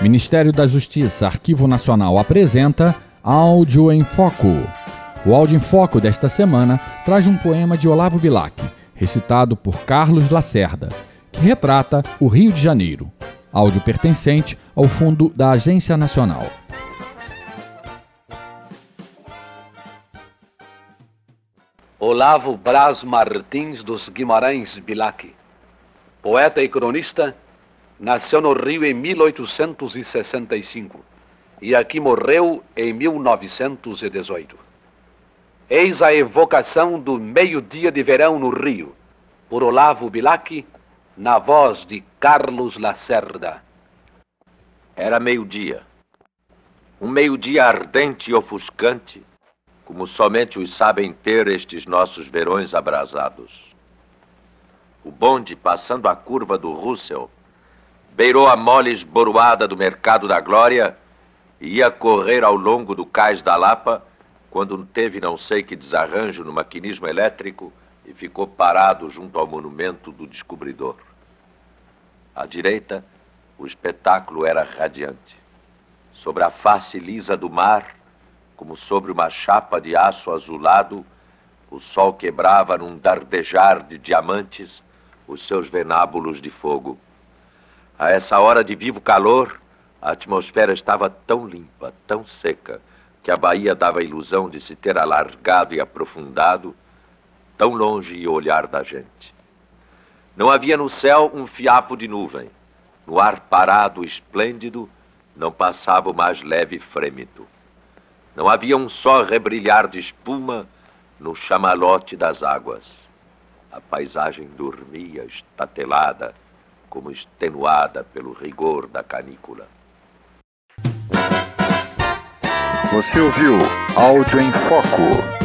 Ministério da Justiça, Arquivo Nacional apresenta Áudio em Foco. O Áudio em Foco desta semana traz um poema de Olavo Bilac, recitado por Carlos Lacerda, que retrata o Rio de Janeiro. Áudio pertencente ao fundo da Agência Nacional. Olavo Braz Martins dos Guimarães Bilac, poeta e cronista, nasceu no Rio em 1865 e aqui morreu em 1918. Eis a evocação do meio-dia de verão no Rio, por Olavo Bilac, na voz de Carlos Lacerda. Era meio-dia. Um meio-dia ardente e ofuscante, como somente os sabem ter estes nossos verões abrasados. O bonde, passando a curva do Russell, beirou a mole esboroada do Mercado da Glória e ia correr ao longo do cais da Lapa quando teve não sei que desarranjo no maquinismo elétrico e ficou parado junto ao monumento do descobridor. À direita, o espetáculo era radiante. Sobre a face lisa do mar, como sobre uma chapa de aço azulado, o sol quebrava num dardejar de diamantes os seus venábulos de fogo. A essa hora de vivo calor, a atmosfera estava tão limpa, tão seca, que a baía dava a ilusão de se ter alargado e aprofundado, tão longe e olhar da gente. Não havia no céu um fiapo de nuvem. No ar parado, esplêndido, não passava o mais leve frêmito. Não havia um só rebrilhar de espuma no chamalote das águas. A paisagem dormia estatelada, como extenuada pelo rigor da canícula. Você ouviu Áudio em Foco